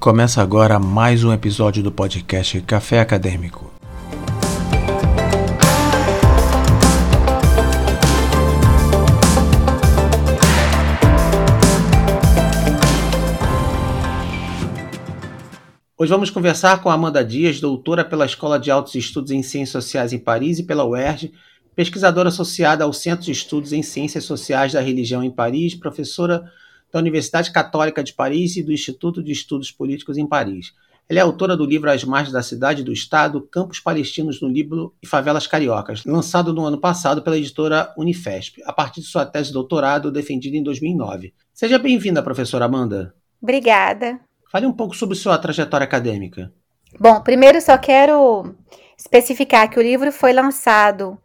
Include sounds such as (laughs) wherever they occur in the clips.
Começa agora mais um episódio do podcast Café Acadêmico. Hoje vamos conversar com Amanda Dias, doutora pela Escola de Altos Estudos em Ciências Sociais em Paris e pela UERJ, pesquisadora associada ao Centro de Estudos em Ciências Sociais da Religião em Paris, professora da Universidade Católica de Paris e do Instituto de Estudos Políticos em Paris. Ela é autora do livro As Margens da Cidade e do Estado, Campos Palestinos no Líbano e Favelas Cariocas, lançado no ano passado pela editora Unifesp, a partir de sua tese de doutorado defendida em 2009. Seja bem-vinda, professora Amanda. Obrigada. Fale um pouco sobre sua trajetória acadêmica. Bom, primeiro só quero especificar que o livro foi lançado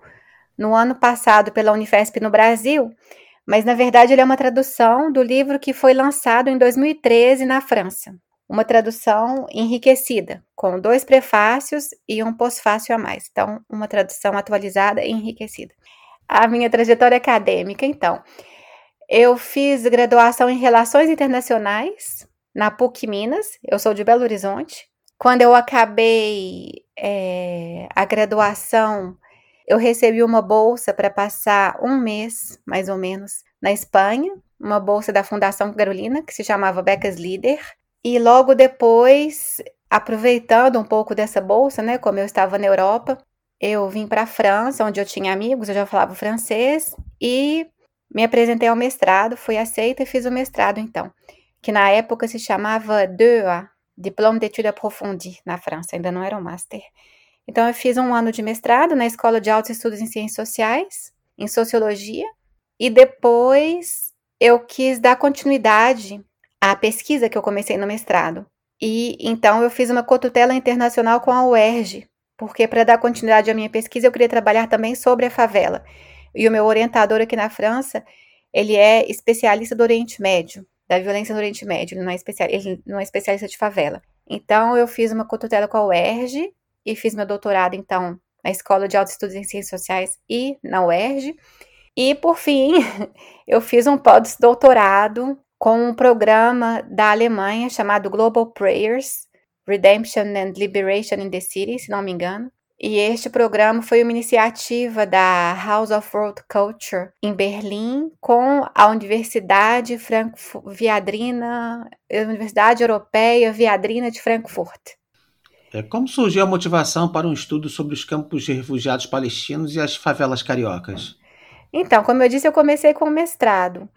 no ano passado pela Unifesp no Brasil mas na verdade ele é uma tradução do livro que foi lançado em 2013 na França. Uma tradução enriquecida, com dois prefácios e um pós-fácil a mais. Então, uma tradução atualizada e enriquecida. A minha trajetória acadêmica, então. Eu fiz graduação em Relações Internacionais na PUC Minas, eu sou de Belo Horizonte. Quando eu acabei é, a graduação, eu recebi uma bolsa para passar um mês, mais ou menos, na Espanha, uma bolsa da Fundação Carolina, que se chamava Becas Líder. E logo depois, aproveitando um pouco dessa bolsa, né, como eu estava na Europa, eu vim para a França, onde eu tinha amigos, eu já falava francês, e me apresentei ao mestrado, fui aceita e fiz o mestrado então, que na época se chamava DEA, Diplôme d'études approfondies, na França, ainda não era um master. Então, eu fiz um ano de mestrado na Escola de Altos Estudos em Ciências Sociais, em Sociologia, e depois eu quis dar continuidade à pesquisa que eu comecei no mestrado. E então eu fiz uma cotutela internacional com a UERJ, porque para dar continuidade à minha pesquisa eu queria trabalhar também sobre a favela. E o meu orientador aqui na França, ele é especialista do Oriente Médio, da violência no Oriente Médio, ele não é, especial, ele não é especialista de favela. Então eu fiz uma cotutela com a UERJ e fiz meu doutorado, então, na Escola de Altos Estudos em Ciências Sociais e na UERJ. E, por fim, (laughs) eu fiz um pós-doutorado com um programa da Alemanha chamado Global Prayers, Redemption and Liberation in the City, se não me engano. E este programa foi uma iniciativa da House of World Culture em Berlim com a Universidade Frankfurt, Viadrina, Universidade Europeia Viadrina de Frankfurt. É, como surgiu a motivação para um estudo sobre os campos de refugiados palestinos e as favelas cariocas? Então, como eu disse, eu comecei com o mestrado.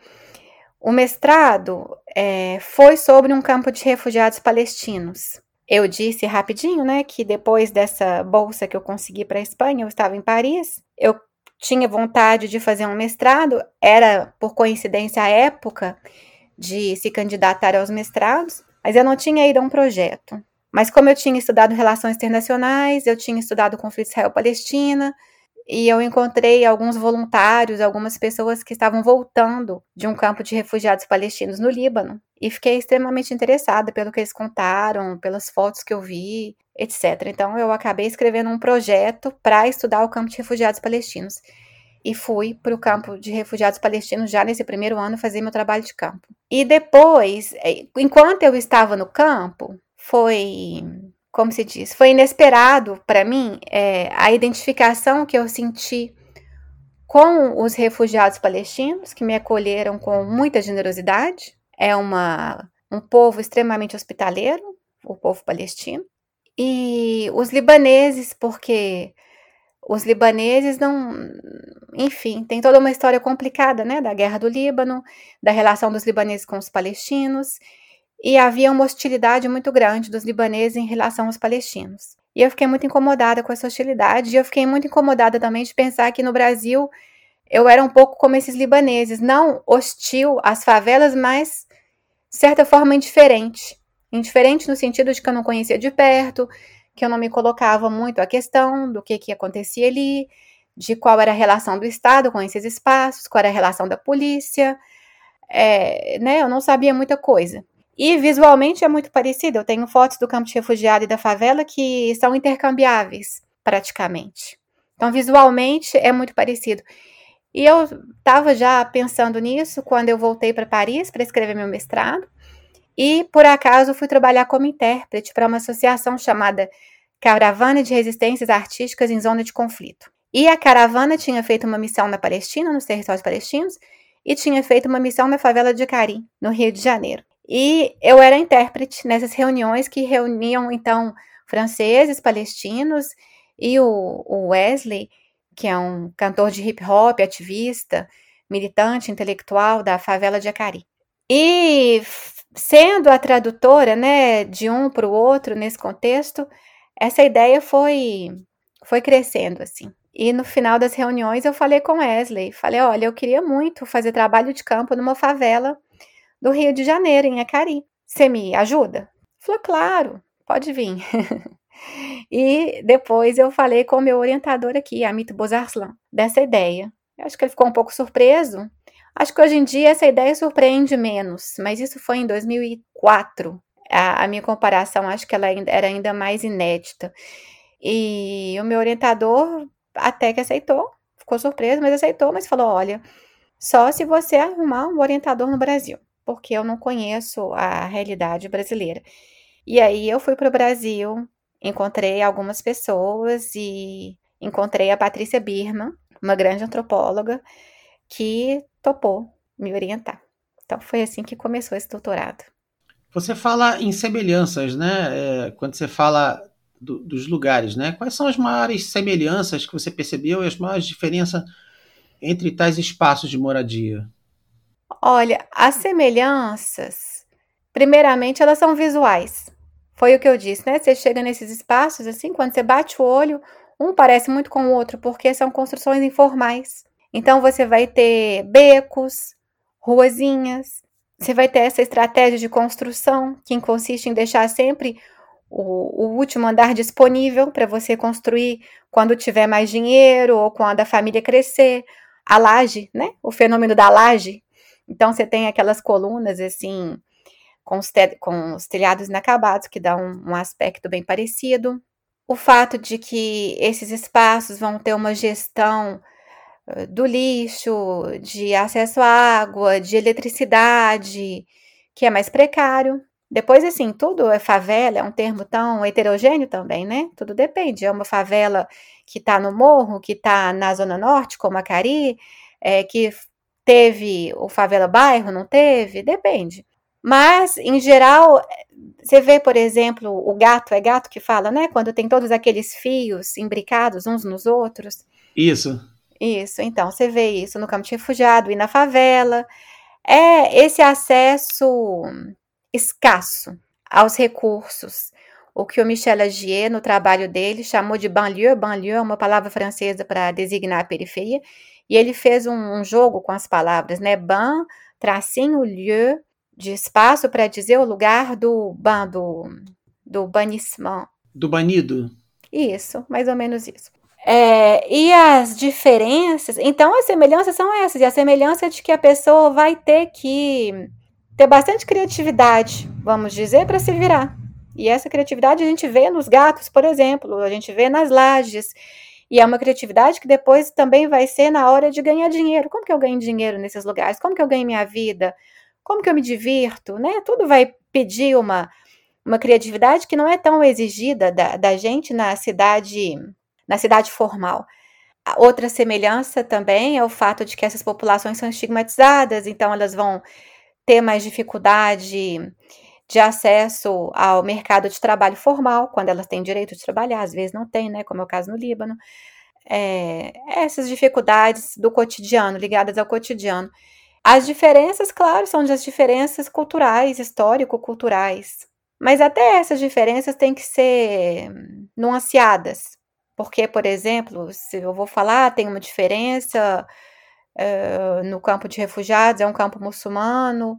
O mestrado é, foi sobre um campo de refugiados palestinos. Eu disse rapidinho, né, que depois dessa bolsa que eu consegui para a Espanha, eu estava em Paris, eu tinha vontade de fazer um mestrado, era por coincidência a época de se candidatar aos mestrados, mas eu não tinha ido a um projeto. Mas como eu tinha estudado relações internacionais, eu tinha estudado conflito Israel-Palestina, e eu encontrei alguns voluntários, algumas pessoas que estavam voltando de um campo de refugiados palestinos no Líbano, e fiquei extremamente interessada pelo que eles contaram, pelas fotos que eu vi, etc. Então eu acabei escrevendo um projeto para estudar o campo de refugiados palestinos. E fui para o campo de refugiados palestinos já nesse primeiro ano fazer meu trabalho de campo. E depois, eh, enquanto eu estava no campo, foi, como se diz, foi inesperado para mim é, a identificação que eu senti com os refugiados palestinos, que me acolheram com muita generosidade. É uma, um povo extremamente hospitaleiro, o povo palestino. E os libaneses, porque os libaneses não. Enfim, tem toda uma história complicada, né? Da guerra do Líbano, da relação dos libaneses com os palestinos e havia uma hostilidade muito grande dos libaneses em relação aos palestinos. E eu fiquei muito incomodada com essa hostilidade, e eu fiquei muito incomodada também de pensar que no Brasil eu era um pouco como esses libaneses, não hostil às favelas, mas de certa forma indiferente. Indiferente no sentido de que eu não conhecia de perto, que eu não me colocava muito a questão do que, que acontecia ali, de qual era a relação do Estado com esses espaços, qual era a relação da polícia, é, né? Eu não sabia muita coisa. E visualmente é muito parecido. Eu tenho fotos do campo de refugiado e da favela que são intercambiáveis, praticamente. Então, visualmente é muito parecido. E eu estava já pensando nisso quando eu voltei para Paris para escrever meu mestrado. E, por acaso, fui trabalhar como intérprete para uma associação chamada Caravana de Resistências Artísticas em Zona de Conflito. E a caravana tinha feito uma missão na Palestina, nos territórios palestinos, e tinha feito uma missão na favela de Cari, no Rio de Janeiro. E eu era intérprete nessas reuniões que reuniam, então, franceses, palestinos e o, Wesley, que é um cantor de hip hop, ativista, militante intelectual da favela de Acari. E sendo a tradutora, né, de um para o outro nesse contexto, essa ideia foi foi crescendo assim. E no final das reuniões eu falei com Wesley, falei, olha, eu queria muito fazer trabalho de campo numa favela do Rio de Janeiro, em Acari. Você me ajuda? Falou, claro, pode vir. (laughs) e depois eu falei com o meu orientador aqui, Amit Bozarslan, dessa ideia. Eu acho que ele ficou um pouco surpreso, Acho que hoje em dia essa ideia surpreende menos, mas isso foi em 2004. A, a minha comparação acho que ela era ainda mais inédita. E o meu orientador até que aceitou, ficou surpreso, mas aceitou, mas falou: olha, só se você arrumar um orientador no Brasil, porque eu não conheço a realidade brasileira. E aí eu fui para o Brasil, encontrei algumas pessoas e encontrei a Patrícia Birman, uma grande antropóloga, que topou me orientar. Então foi assim que começou esse doutorado. Você fala em semelhanças, né? É, quando você fala do, dos lugares, né? Quais são as maiores semelhanças que você percebeu e as maiores diferenças entre tais espaços de moradia? Olha, as semelhanças, primeiramente, elas são visuais. Foi o que eu disse, né? Você chega nesses espaços, assim, quando você bate o olho, um parece muito com o outro, porque são construções informais. Então você vai ter becos, ruazinhas, você vai ter essa estratégia de construção, que consiste em deixar sempre o, o último andar disponível para você construir quando tiver mais dinheiro ou quando a família crescer. A laje, né? O fenômeno da laje. Então você tem aquelas colunas assim, com os, com os telhados inacabados, que dá um, um aspecto bem parecido. O fato de que esses espaços vão ter uma gestão do lixo, de acesso à água, de eletricidade, que é mais precário. Depois, assim, tudo é favela, é um termo tão heterogêneo também, né? Tudo depende. É uma favela que está no morro, que está na Zona Norte, como a Cari, é, que teve o favela bairro, não teve? Depende. Mas, em geral, você vê, por exemplo, o gato, é gato que fala, né? Quando tem todos aqueles fios imbricados uns nos outros. Isso. Isso, então, você vê isso no campo de refugiado e na favela. É esse acesso escasso aos recursos. O que o Michel Agier, no trabalho dele, chamou de banlieue. Banlieue é uma palavra francesa para designar a periferia. E ele fez um, um jogo com as palavras, né? Ban, tracinho, lieu, de espaço para dizer o lugar do ban, do, do banissement. Do banido. Isso, mais ou menos isso. É, e as diferenças, então as semelhanças são essas, e a semelhança é de que a pessoa vai ter que ter bastante criatividade, vamos dizer, para se virar. E essa criatividade a gente vê nos gatos, por exemplo, a gente vê nas lajes. E é uma criatividade que depois também vai ser na hora de ganhar dinheiro. Como que eu ganho dinheiro nesses lugares? Como que eu ganho minha vida? Como que eu me divirto? Né? Tudo vai pedir uma, uma criatividade que não é tão exigida da, da gente na cidade na cidade formal. Outra semelhança também é o fato de que essas populações são estigmatizadas, então elas vão ter mais dificuldade de acesso ao mercado de trabalho formal, quando elas têm direito de trabalhar, às vezes não tem, né, como é o caso no Líbano. É, essas dificuldades do cotidiano, ligadas ao cotidiano. As diferenças, claro, são das diferenças culturais, histórico-culturais, mas até essas diferenças têm que ser nuanceadas, porque, por exemplo, se eu vou falar, tem uma diferença uh, no campo de refugiados, é um campo muçulmano,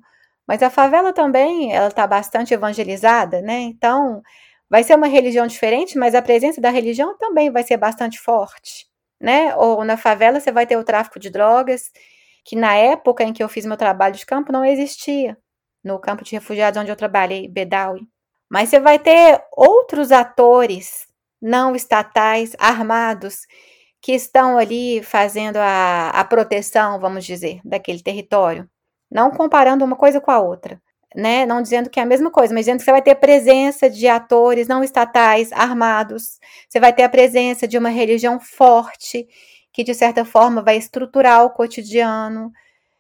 mas a favela também, ela está bastante evangelizada, né? Então, vai ser uma religião diferente, mas a presença da religião também vai ser bastante forte, né? Ou na favela você vai ter o tráfico de drogas, que na época em que eu fiz meu trabalho de campo não existia, no campo de refugiados onde eu trabalhei, Bedawi. Mas você vai ter outros atores não estatais armados que estão ali fazendo a, a proteção, vamos dizer, daquele território. Não comparando uma coisa com a outra. né? Não dizendo que é a mesma coisa, mas dizendo que você vai ter presença de atores não estatais armados, você vai ter a presença de uma religião forte, que de certa forma vai estruturar o cotidiano.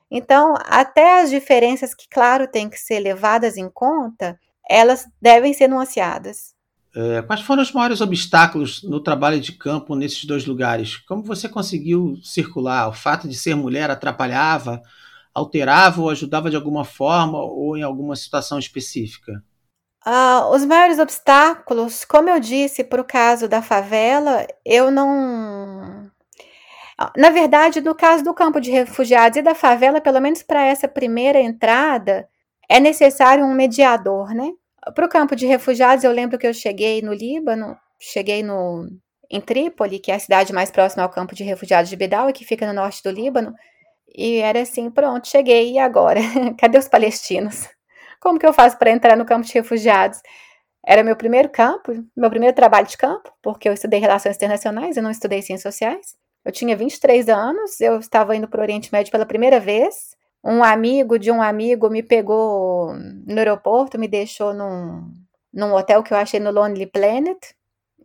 Então, até as diferenças que, claro, têm que ser levadas em conta, elas devem ser nuanceadas. É, quais foram os maiores obstáculos no trabalho de campo nesses dois lugares? Como você conseguiu circular? O fato de ser mulher atrapalhava? Alterava ou ajudava de alguma forma ou em alguma situação específica? Ah, os maiores obstáculos, como eu disse, para o caso da favela, eu não. Na verdade, no caso do campo de refugiados e da favela, pelo menos para essa primeira entrada, é necessário um mediador, né? Para o campo de refugiados, eu lembro que eu cheguei no Líbano, cheguei no, em Trípoli, que é a cidade mais próxima ao campo de refugiados de Bedal, que fica no norte do Líbano. E era assim, pronto, cheguei, e agora? (laughs) Cadê os palestinos? Como que eu faço para entrar no campo de refugiados? Era meu primeiro campo, meu primeiro trabalho de campo, porque eu estudei Relações Internacionais, eu não estudei Ciências Sociais. Eu tinha 23 anos, eu estava indo para o Oriente Médio pela primeira vez. Um amigo de um amigo me pegou no aeroporto, me deixou num, num hotel que eu achei no Lonely Planet,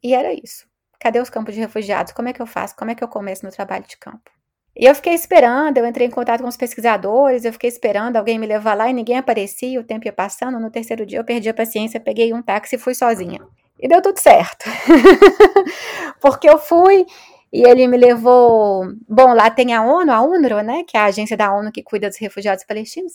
e era isso. Cadê os campos de refugiados? Como é que eu faço? Como é que eu começo meu trabalho de campo? E eu fiquei esperando, eu entrei em contato com os pesquisadores, eu fiquei esperando alguém me levar lá e ninguém aparecia, o tempo ia passando. No terceiro dia eu perdi a paciência, peguei um táxi e fui sozinha. E deu tudo certo. (laughs) Porque eu fui e ele me levou. Bom, lá tem a ONU, a UNRWA, né? Que é a agência da ONU que cuida dos refugiados palestinos.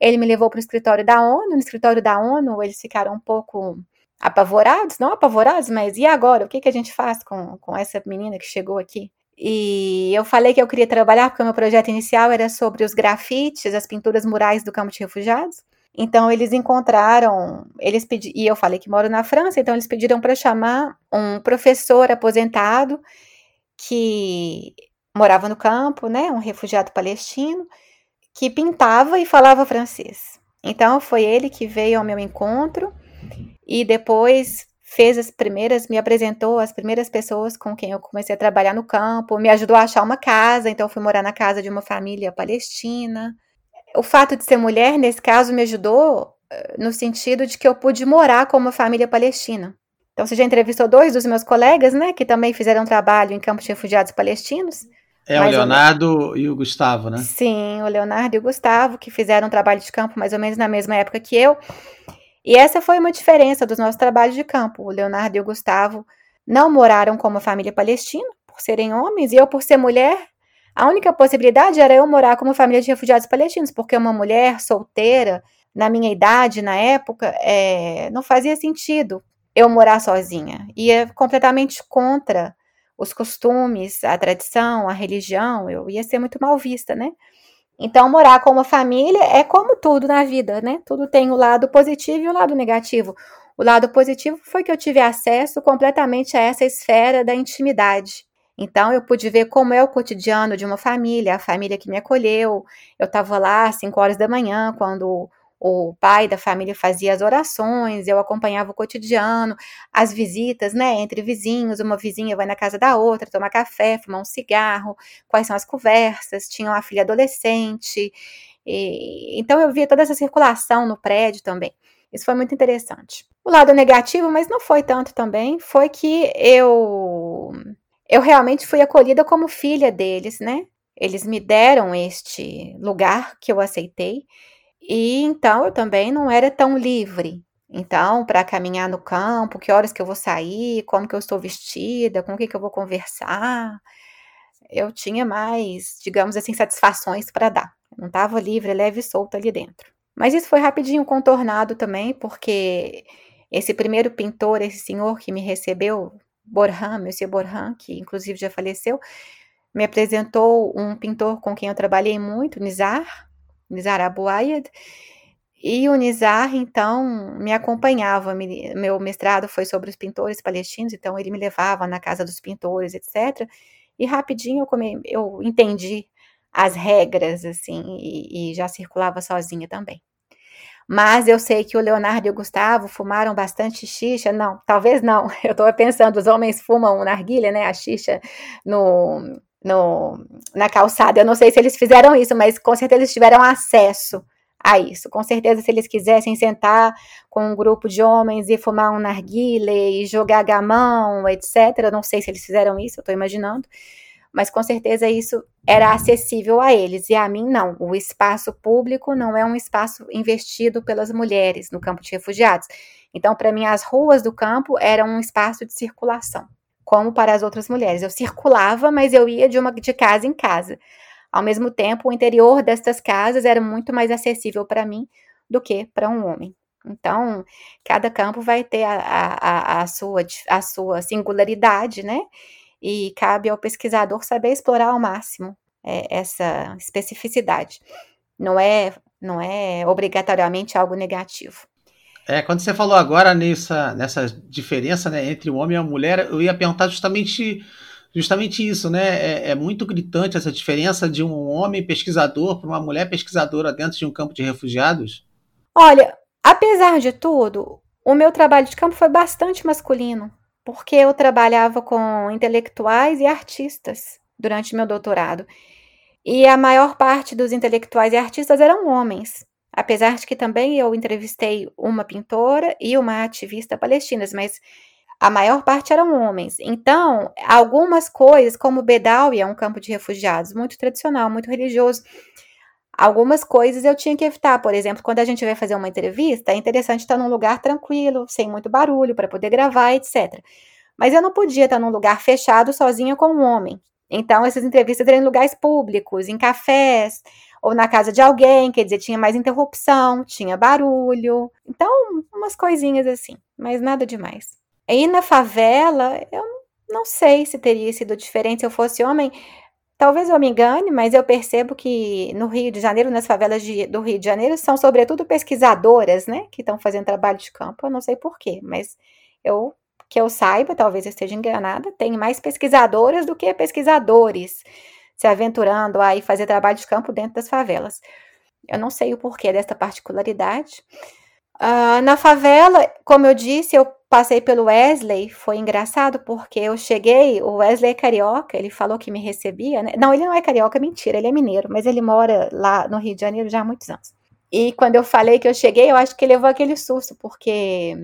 Ele me levou para o escritório da ONU. No escritório da ONU, eles ficaram um pouco apavorados, não apavorados, mas e agora? O que, que a gente faz com, com essa menina que chegou aqui? E eu falei que eu queria trabalhar porque o meu projeto inicial era sobre os grafites, as pinturas murais do campo de refugiados. Então eles encontraram, eles pedi, e eu falei que moro na França, então eles pediram para chamar um professor aposentado que morava no campo, né, um refugiado palestino, que pintava e falava francês. Então foi ele que veio ao meu encontro e depois fez as primeiras, me apresentou as primeiras pessoas com quem eu comecei a trabalhar no campo, me ajudou a achar uma casa, então fui morar na casa de uma família palestina. O fato de ser mulher, nesse caso, me ajudou eh, no sentido de que eu pude morar com uma família palestina. Então, você já entrevistou dois dos meus colegas, né, que também fizeram trabalho em campos de refugiados palestinos. É o Leonardo e o Gustavo, né? Sim, o Leonardo e o Gustavo, que fizeram um trabalho de campo mais ou menos na mesma época que eu. E essa foi uma diferença dos nossos trabalhos de campo. O Leonardo e o Gustavo não moraram como família palestina, por serem homens, e eu, por ser mulher, a única possibilidade era eu morar como família de refugiados palestinos, porque uma mulher solteira, na minha idade, na época, é, não fazia sentido eu morar sozinha. Ia completamente contra os costumes, a tradição, a religião, eu ia ser muito mal vista, né? Então, morar com uma família é como tudo na vida, né? Tudo tem o lado positivo e o lado negativo. O lado positivo foi que eu tive acesso completamente a essa esfera da intimidade. Então, eu pude ver como é o cotidiano de uma família, a família que me acolheu. Eu estava lá às 5 horas da manhã, quando o pai da família fazia as orações, eu acompanhava o cotidiano, as visitas, né, entre vizinhos, uma vizinha vai na casa da outra, tomar café, fumar um cigarro, quais são as conversas, tinha uma filha adolescente, e, então eu via toda essa circulação no prédio também. Isso foi muito interessante. O lado negativo, mas não foi tanto também, foi que eu eu realmente fui acolhida como filha deles, né? Eles me deram este lugar que eu aceitei e então eu também não era tão livre. Então, para caminhar no campo, que horas que eu vou sair, como que eu estou vestida, com o que, eu vou conversar, eu tinha mais, digamos assim, satisfações para dar. Eu não estava livre, leve e solta ali dentro. Mas isso foi rapidinho contornado também, porque esse primeiro pintor, esse senhor que me recebeu, Borhan, Monsieur Borhan, que inclusive já faleceu, me apresentou um pintor com quem eu trabalhei muito, Nizar, Nizar Abu Ayed, e o Nizar, então, me acompanhava. meu mestrado foi sobre os pintores palestinos, então ele me levava na casa dos pintores, etc. E rapidinho eu, come, eu entendi as regras, assim, e, e já circulava sozinha também. Mas eu sei que o Leonardo e o Gustavo fumaram bastante xixa. Não, talvez não. (laughs) Eu estou pensando, os homens fumam narguilha, né? A xixa no, no, na calçada. Eu não sei se eles fizeram isso, mas com certeza eles tiveram acesso a isso. Com certeza, se eles quisessem sentar com um grupo de homens e fumar um narguile e jogar gamão, etc., não sei se eles fizeram isso, eu estou imaginando, mas com certeza isso era acessível a eles e a mim não. O espaço público não é um espaço investido pelas mulheres no campo de refugiados. Então, para mim, as ruas do campo eram um espaço de circulação, como para as outras mulheres. Eu circulava, mas eu ia de uma de casa em casa. Ao mesmo tempo, o interior destas casas era muito mais acessível para mim do que para um homem. Então, cada campo vai ter a, a, a, sua, a sua singularidade, né? E cabe ao pesquisador saber explorar ao máximo é, essa especificidade. Não é, não é obrigatoriamente algo negativo. É, quando você falou agora nessa, nessa diferença né, entre o homem e a mulher, eu ia perguntar justamente justamente isso, né? É, é, muito gritante essa diferença de um homem pesquisador para uma mulher pesquisadora dentro de um campo de refugiados? Olha, apesar de tudo, o meu trabalho de campo foi bastante masculino, porque eu trabalhava com intelectuais e artistas durante meu doutorado. E a maior parte dos intelectuais e artistas eram homens. Apesar de que também eu entrevistei uma pintora e uma ativista palestinas, mas a maior parte eram homens. Então, algumas coisas, como Bedawi é um campo de refugiados muito tradicional, muito religioso, algumas coisas eu tinha que evitar. Por exemplo, quando a gente vai fazer uma entrevista, é interessante estar num lugar tranquilo, sem muito barulho, para poder gravar, etc. Mas eu não podia estar num lugar fechado sozinha com um homem. Então, essas entrevistas eram em lugares públicos, em cafés, ou na casa de alguém, quer dizer, tinha mais interrupção, tinha barulho. Então, umas coisinhas assim, mas nada demais. E na favela, eu não sei se teria sido diferente se eu fosse homem. Talvez eu me engane, mas eu percebo que no Rio de Janeiro, nas favelas de, do Rio de Janeiro, são sobretudo pesquisadoras, né, que estão fazendo trabalho de campo. Eu não sei porquê, mas eu que eu saiba, talvez eu esteja enganada, tem mais pesquisadoras do que pesquisadores se aventurando a ir fazer trabalho de campo dentro das favelas. Eu não sei o porquê dessa particularidade. Uh, na favela, como eu disse, eu passei pelo Wesley, foi engraçado porque eu cheguei, o Wesley é carioca, ele falou que me recebia, né? Não, ele não é carioca, mentira, ele é mineiro, mas ele mora lá no Rio de Janeiro já há muitos anos. E quando eu falei que eu cheguei, eu acho que levou aquele susto, porque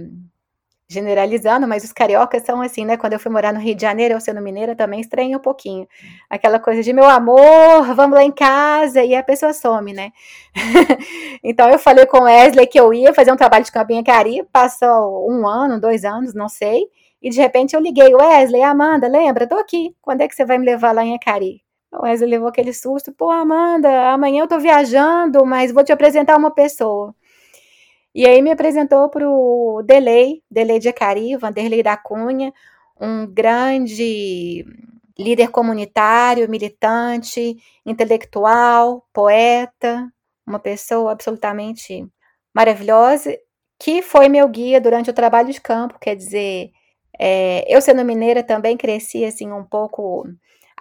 generalizando, mas os cariocas são assim, né? Quando eu fui morar no Rio de Janeiro, eu sendo mineira, também estranho um pouquinho. Aquela coisa de meu amor, vamos lá em casa, e a pessoa some, né? (laughs) então eu falei com o Wesley que eu ia fazer um trabalho de campo em Cari, passou um ano, dois anos, não sei, e de repente eu liguei, Wesley, Amanda, lembra? Tô aqui, quando é que você vai me levar lá em Acari? O Wesley levou aquele susto, pô, Amanda, amanhã eu tô viajando, mas vou te apresentar uma pessoa. E aí me apresentou para o Delay, Delay de Acari, Vanderlei da Cunha, um grande líder comunitário, militante, intelectual, poeta, uma pessoa absolutamente maravilhosa, que foi meu guia durante o trabalho de campo, quer dizer, é, eu sendo mineira também cresci assim um pouco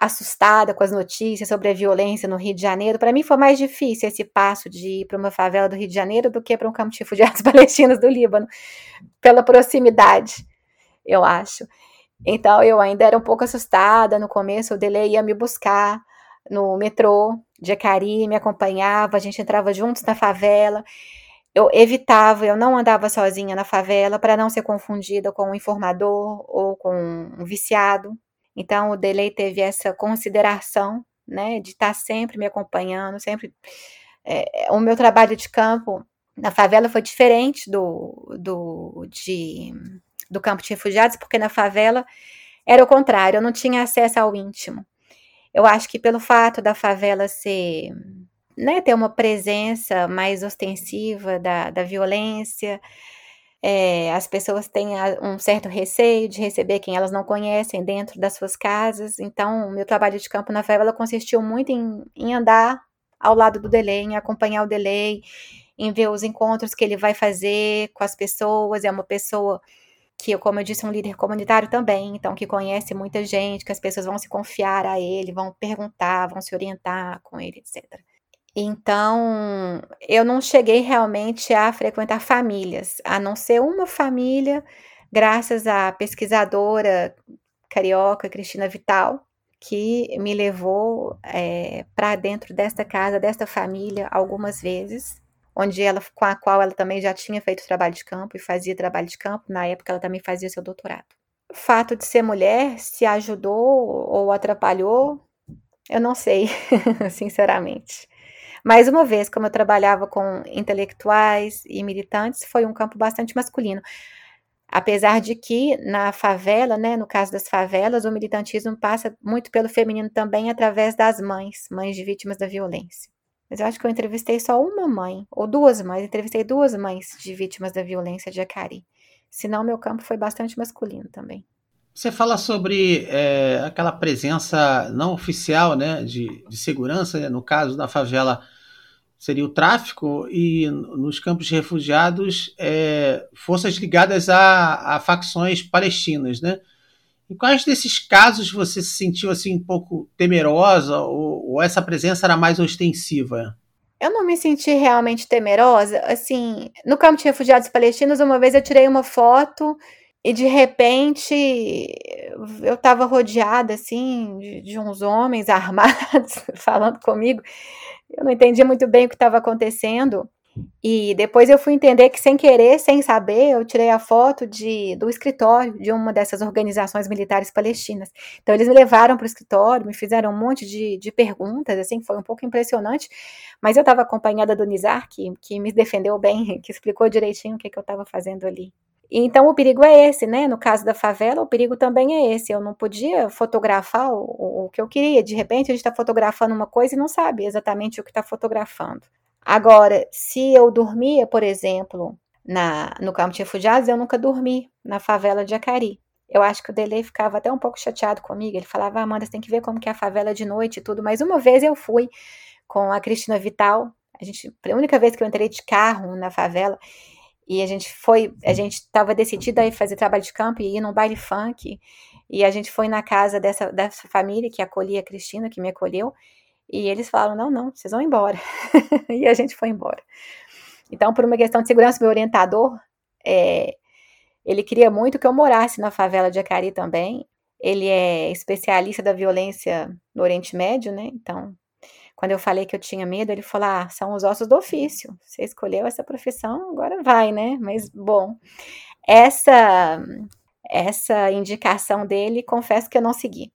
assustada com as notícias sobre a violência no Rio de Janeiro. Para mim foi mais difícil esse passo de ir para uma favela do Rio de Janeiro do que para um campo de refugiados (laughs) palestinos do Líbano, pela proximidade, eu acho. Então eu ainda era um pouco assustada no começo, o Dele ia me buscar no metrô de Acari, me acompanhava, a gente entrava juntos na favela. Eu evitava, eu não andava sozinha na favela para não ser confundida com um informador ou com um viciado, então, o Delay teve essa consideração, né, de estar sempre me acompanhando, sempre. É, o meu trabalho de campo na favela foi diferente do, do, de, do campo de refugiados, porque na favela era o contrário, eu não tinha acesso ao íntimo. Eu acho que pelo fato da favela ser, né, ter uma presença mais ostensiva da, da violência, é, as pessoas têm um certo receio de receber quem elas não conhecem dentro das suas casas. Então, meu trabalho de campo na favela consistiu muito em, em andar ao lado do delay, em acompanhar o delay, em ver os encontros que ele vai fazer com as pessoas. É uma pessoa que, como eu disse, é um líder comunitário também, então que conhece muita gente, que as pessoas vão se confiar a ele, vão perguntar, vão se orientar com ele, etc. Então, eu não cheguei realmente a frequentar famílias, a não ser uma família, graças à pesquisadora carioca Cristina Vital, que me levou é, para dentro desta casa, desta família, algumas vezes. onde ela, com a qual ela também já tinha feito trabalho de campo e fazia trabalho de campo. Na época, ela também fazia seu doutorado. O fato de ser mulher se ajudou ou atrapalhou, eu não sei, (laughs) sinceramente. Mais uma vez, como eu trabalhava com intelectuais e militantes, foi um campo bastante masculino. Apesar de que na favela, né, no caso das favelas, o militantismo passa muito pelo feminino também através das mães, mães de vítimas da violência. Mas eu acho que eu entrevistei só uma mãe, ou duas mães, entrevistei duas mães de vítimas da violência de Acari. Senão, meu campo foi bastante masculino também. Você fala sobre é, aquela presença não oficial né, de, de segurança, né, no caso da favela seria o tráfico, e nos campos de refugiados, é, forças ligadas a, a, facções palestinas. Né? Em quais desses casos você se sentiu assim um pouco temerosa, ou, ou essa presença era mais ostensiva? Eu não me senti realmente temerosa. Assim, no campo de refugiados palestinos, uma vez eu tirei uma foto e de repente eu estava rodeada assim de, de, uns homens (laughs) armados falando comigo. Eu não entendia muito bem o que estava acontecendo. E depois eu fui entender que, sem querer, sem saber, eu tirei a foto de, do escritório de uma dessas organizações militares palestinas. Então, eles me levaram para o escritório, me fizeram um monte de, de perguntas, assim, foi um pouco impressionante. Mas eu estava acompanhada do Nizar, que, que me defendeu bem, (laughs) que explicou direitinho o que, que eu estava fazendo ali. Então o perigo é esse, né? No caso da favela, o perigo também é esse. Eu não podia fotografar o, o que eu queria. De repente, a gente está fotografando uma coisa e não sabe exatamente o que está fotografando. Agora, se eu dormia, por exemplo, na, no campo de refugiados, eu nunca dormi na favela de Acari. Eu acho que o Delay ficava até um pouco chateado comigo. Ele falava, Amanda, você tem que ver como que é a favela de noite e tudo. Mas uma vez eu fui com a Cristina Vital. A gente, a única vez que eu entrei de carro na favela, e a gente foi, a gente estava decidida a fazer trabalho de campo e ir num baile funk. E a gente foi na casa dessa, dessa família que acolhia a Cristina, que me acolheu. E eles falaram: não, não, vocês vão embora. (laughs) e a gente foi embora. Então, por uma questão de segurança, meu orientador, é, ele queria muito que eu morasse na favela de Acari também. Ele é especialista da violência no Oriente Médio, né? Então, quando eu falei que eu tinha medo, ele falou: ah, são os ossos do ofício. Você escolheu essa profissão, agora vai, né? Mas, bom, essa, essa indicação dele, confesso que eu não segui.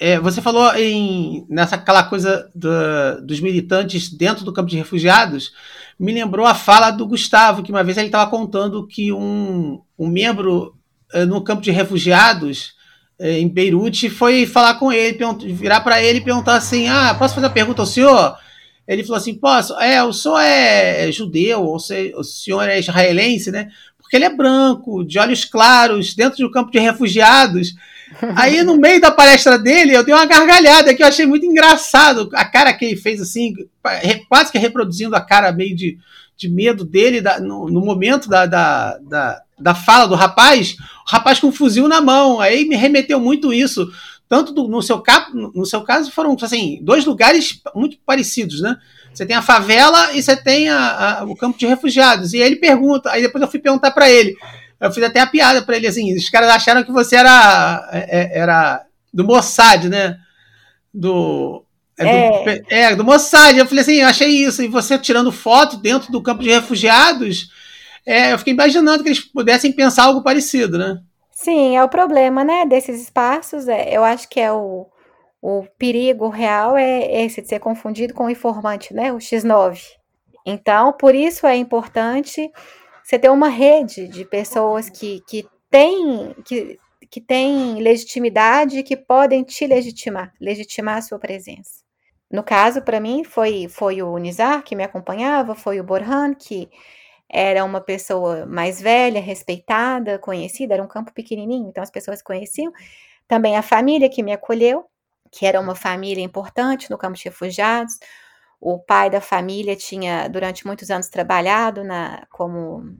É, você falou em nessa aquela coisa do, dos militantes dentro do campo de refugiados, me lembrou a fala do Gustavo, que uma vez ele estava contando que um, um membro uh, no campo de refugiados em Beirute foi falar com ele, virar para ele e perguntar assim: Ah, posso fazer uma pergunta ao senhor? Ele falou assim: Posso? É, o senhor é judeu, ou o senhor é israelense, né? Porque ele é branco, de olhos claros, dentro de um campo de refugiados. (laughs) Aí, no meio da palestra dele, eu dei uma gargalhada que eu achei muito engraçado. A cara que ele fez, assim, quase que reproduzindo a cara meio de, de medo dele da, no, no, momento da, da, da, da, fala do rapaz, o rapaz com um fuzil na mão. Aí me remeteu muito isso. Tanto do, no, seu cap, no seu caso foram assim, dois lugares muito parecidos, né? Você tem a favela e você tem a, a, o campo de refugiados. E ele pergunta, aí depois eu fui perguntar para ele. Eu fiz até a piada para ele assim: os caras acharam que você era, é, é, era do Mossad, né? Do, é, do, é. é, do Mossad. Eu falei assim, eu achei isso. E você tirando foto dentro do campo de refugiados, é, eu fiquei imaginando que eles pudessem pensar algo parecido, né? Sim, é o problema, né, desses espaços. É, eu acho que é o, o perigo real é esse de ser confundido com o informante, né, o X9. Então, por isso é importante você ter uma rede de pessoas que, que têm que, que tem legitimidade e que podem te legitimar, legitimar a sua presença. No caso, para mim, foi, foi o Nizar que me acompanhava, foi o Borhan, que era uma pessoa mais velha, respeitada, conhecida, era um campo pequenininho, então as pessoas conheciam. Também a família que me acolheu, que era uma família importante no campo de refugiados. O pai da família tinha, durante muitos anos, trabalhado na, como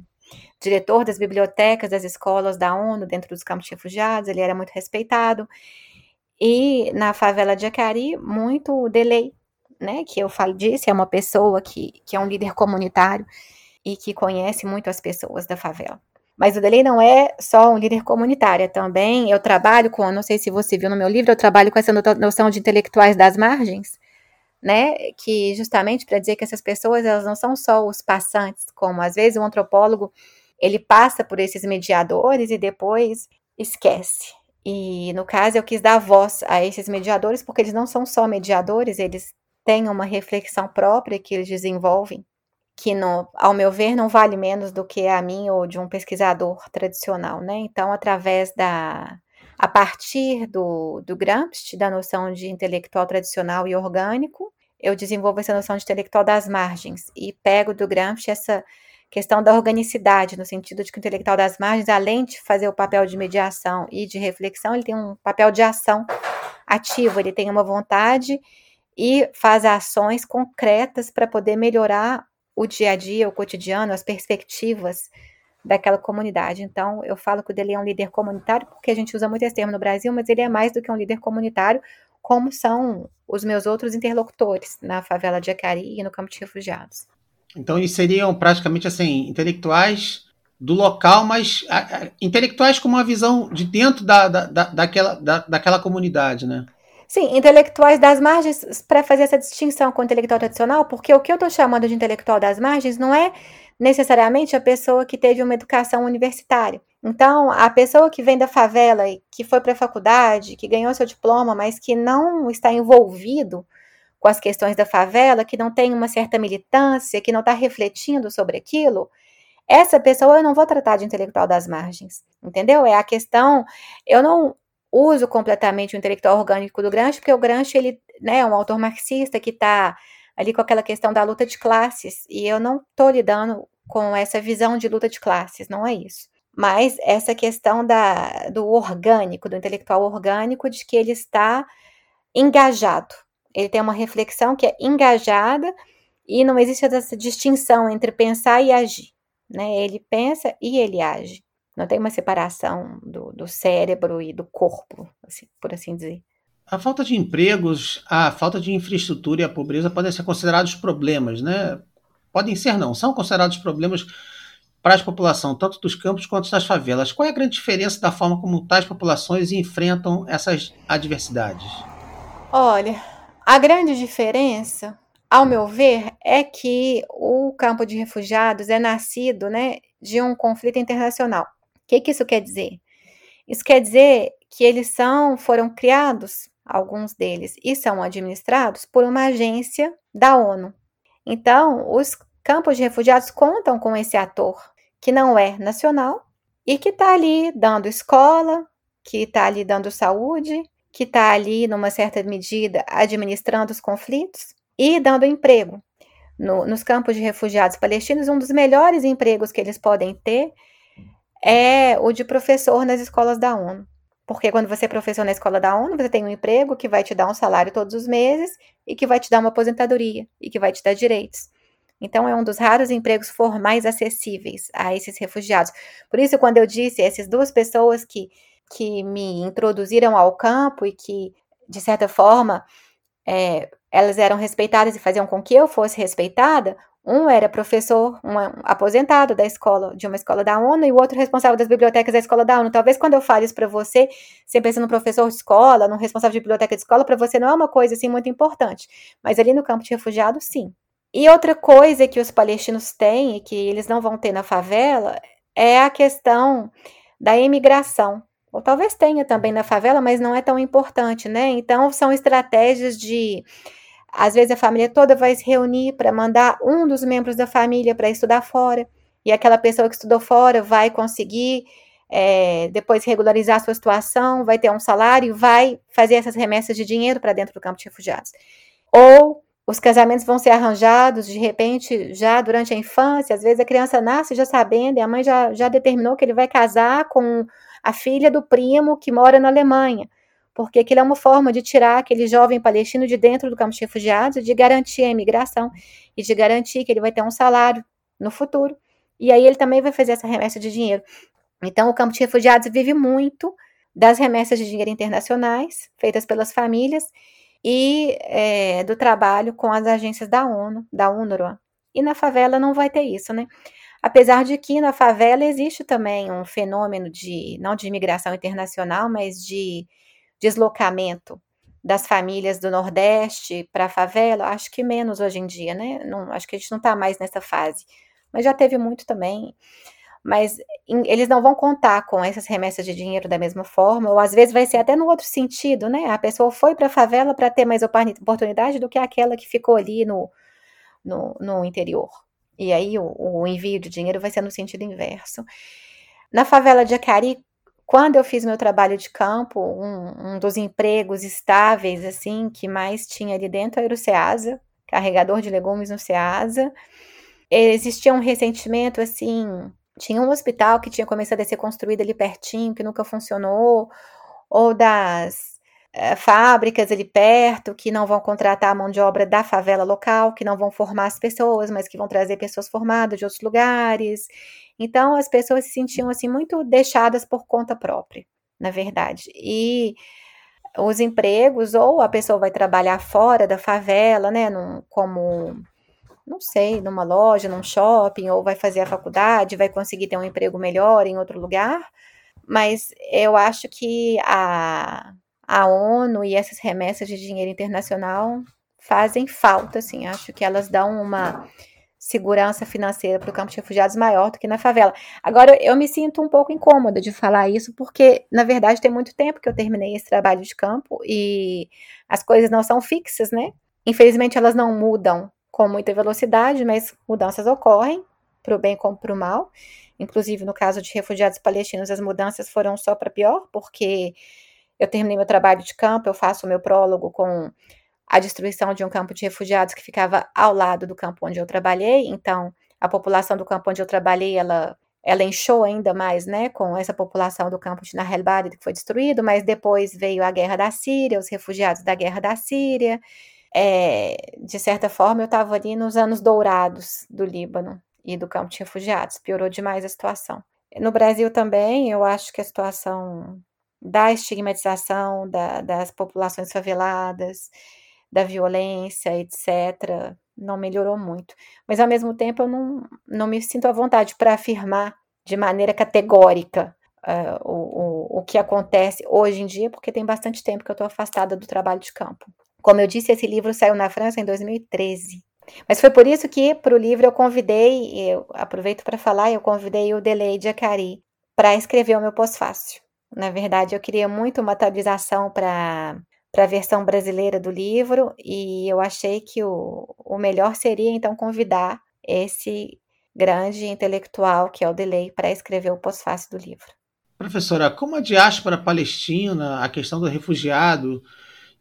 diretor das bibliotecas das escolas da ONU dentro dos campos de refugiados, ele era muito respeitado. E na favela de Acari, muito delay, né, que eu falo disso, é uma pessoa que, que é um líder comunitário e que conhece muito as pessoas da favela. Mas o Delay não é só um líder comunitário, é também eu trabalho com, não sei se você viu no meu livro, eu trabalho com essa noção de intelectuais das margens, né, que justamente para dizer que essas pessoas elas não são só os passantes, como às vezes o antropólogo ele passa por esses mediadores e depois esquece. E no caso eu quis dar voz a esses mediadores porque eles não são só mediadores, eles têm uma reflexão própria que eles desenvolvem, que no, ao meu ver não vale menos do que a mim ou de um pesquisador tradicional, né? Então, através da a partir do, do Gramsci, da noção de intelectual tradicional e orgânico, eu desenvolvo essa noção de intelectual das margens e pego do Gramsci essa questão da organicidade, no sentido de que o intelectual das margens, além de fazer o papel de mediação e de reflexão, ele tem um papel de ação ativo, ele tem uma vontade e faz ações concretas para poder melhorar o dia a dia, o cotidiano, as perspectivas daquela comunidade. Então, eu falo que o dele é um líder comunitário, porque a gente usa muito esse termo no Brasil, mas ele é mais do que um líder comunitário, como são os meus outros interlocutores na favela de Acari e no campo de refugiados. Então, eles seriam praticamente assim, intelectuais do local, mas a, a, intelectuais com uma visão de dentro da, da, da, daquela, da, daquela comunidade, né? Sim, intelectuais das margens, para fazer essa distinção com o intelectual tradicional, porque o que eu estou chamando de intelectual das margens não é necessariamente a pessoa que teve uma educação universitária. Então, a pessoa que vem da favela e que foi para a faculdade, que ganhou seu diploma, mas que não está envolvido com as questões da favela, que não tem uma certa militância, que não está refletindo sobre aquilo, essa pessoa eu não vou tratar de intelectual das margens, entendeu? É a questão, eu não uso completamente o intelectual orgânico do Gramsci, porque o Gramsci, ele né, é um autor marxista que está ali com aquela questão da luta de classes, e eu não estou lidando com essa visão de luta de classes, não é isso. Mas essa questão da, do orgânico, do intelectual orgânico, de que ele está engajado. Ele tem uma reflexão que é engajada e não existe essa distinção entre pensar e agir. Né? Ele pensa e ele age. Não tem uma separação do, do cérebro e do corpo, assim, por assim dizer. A falta de empregos, a falta de infraestrutura e a pobreza podem ser considerados problemas, né? Podem ser, não, são considerados problemas para a população, tanto dos campos quanto das favelas. Qual é a grande diferença da forma como tais populações enfrentam essas adversidades? Olha, a grande diferença, ao meu ver, é que o campo de refugiados é nascido né, de um conflito internacional. O que, que isso quer dizer? Isso quer dizer que eles são, foram criados alguns deles, e são administrados por uma agência da ONU. Então, os campos de refugiados contam com esse ator que não é nacional e que está ali dando escola, que está ali dando saúde, que está ali, numa certa medida, administrando os conflitos e dando emprego. No, nos campos de refugiados palestinos, um dos melhores empregos que eles podem ter é o de professor nas escolas da ONU. Porque quando você é professor na escola da ONU, você tem um emprego que vai te dar um salário todos os meses e que vai te dar uma aposentadoria e que vai te dar direitos. Então, é um dos raros empregos formais acessíveis a esses refugiados. Por isso, quando eu disse essas duas pessoas que, que me introduziram ao campo e que, de certa forma, é, elas eram respeitadas e faziam com que eu fosse respeitada, um era professor, um aposentado da escola, de uma escola da ONU, e o outro responsável das bibliotecas da escola da ONU. Talvez quando eu fale isso para você, você pensa no professor de escola, no responsável de biblioteca de escola, para você não é uma coisa assim muito importante. Mas ali no campo de refugiados, sim. E outra coisa que os palestinos têm e que eles não vão ter na favela é a questão da imigração. Ou talvez tenha também na favela, mas não é tão importante, né? Então, são estratégias de às vezes a família toda vai se reunir para mandar um dos membros da família para estudar fora, e aquela pessoa que estudou fora vai conseguir é, depois regularizar a sua situação, vai ter um salário, vai fazer essas remessas de dinheiro para dentro do campo de refugiados. Ou os casamentos vão ser arranjados de repente já durante a infância, às vezes a criança nasce já sabendo, e a mãe já, já determinou que ele vai casar com a filha do primo que mora na Alemanha porque aquilo é uma forma de tirar aquele jovem palestino de dentro do campo de refugiados, de garantir a imigração e de garantir que ele vai ter um salário no futuro. E aí ele também vai fazer essa remessa de dinheiro. Então, o campo de refugiados vive muito das remessas de dinheiro internacionais feitas pelas famílias e é, do trabalho com as agências da ONU, da UNRWA. E na favela não vai ter isso, né? Apesar de que na favela existe também um fenômeno de, não de imigração internacional, mas de deslocamento das famílias do Nordeste para a favela, acho que menos hoje em dia, né? Não, acho que a gente não está mais nessa fase. Mas já teve muito também. Mas em, eles não vão contar com essas remessas de dinheiro da mesma forma, ou às vezes vai ser até no outro sentido, né? A pessoa foi para a favela para ter mais oportunidade do que aquela que ficou ali no, no, no interior. E aí o, o envio de dinheiro vai ser no sentido inverso. Na favela de Acari, quando eu fiz meu trabalho de campo, um, um, dos empregos estáveis, assim, que mais tinha ali dentro era o SEASA, carregador de legumes no SEASA. Existia um ressentimento, assim, tinha um hospital que tinha começado a ser construído ali pertinho, que nunca funcionou, ou das fábricas ali perto que não vão contratar a mão de obra da favela local, que não vão formar as pessoas, mas que vão trazer pessoas formadas de outros lugares. Então as pessoas se sentiam assim muito deixadas por conta própria, na verdade. E os empregos, ou a pessoa vai trabalhar fora da favela, né, num, como não sei, numa loja, num shopping, ou vai fazer a faculdade, vai conseguir ter um emprego melhor em outro lugar. Mas eu acho que a, a ONU e essas remessas de dinheiro internacional fazem falta, assim, acho que elas dão uma segurança financeira para o campo de refugiados maior do que na favela. Agora, eu me sinto um pouco incômoda de falar isso, porque, na verdade, tem muito tempo que eu terminei esse trabalho de campo e as coisas não são fixas, né? Infelizmente, elas não mudam com muita velocidade, mas mudanças ocorrem, para o bem como para o mal. Inclusive, no caso de refugiados palestinos, as mudanças foram só para pior, porque eu terminei meu trabalho de campo, eu faço o meu prólogo com a destruição de um campo de refugiados que ficava ao lado do campo onde eu trabalhei. Então, a população do campo onde eu trabalhei, ela, ela encheu ainda mais, né, com essa população do campo de Nahel que foi destruído, mas depois veio a guerra da Síria, os refugiados da guerra da Síria. É, de certa forma, eu estava ali nos anos dourados do Líbano e do campo de refugiados. Piorou demais a situação. No Brasil também, eu acho que a situação da estigmatização da, das populações faveladas, da violência, etc., não melhorou muito. Mas, ao mesmo tempo, eu não, não me sinto à vontade para afirmar de maneira categórica uh, o, o, o que acontece hoje em dia, porque tem bastante tempo que eu estou afastada do trabalho de campo. Como eu disse, esse livro saiu na França em 2013. Mas foi por isso que, para o livro, eu convidei, eu aproveito para falar, eu convidei o Delay de Acari para escrever o meu pós-fácil. Na verdade, eu queria muito uma atualização para para a versão brasileira do livro e eu achei que o, o melhor seria então convidar esse grande intelectual que é o Delay para escrever o pós-fácil do livro. Professora, como a diáspora palestina, a questão do refugiado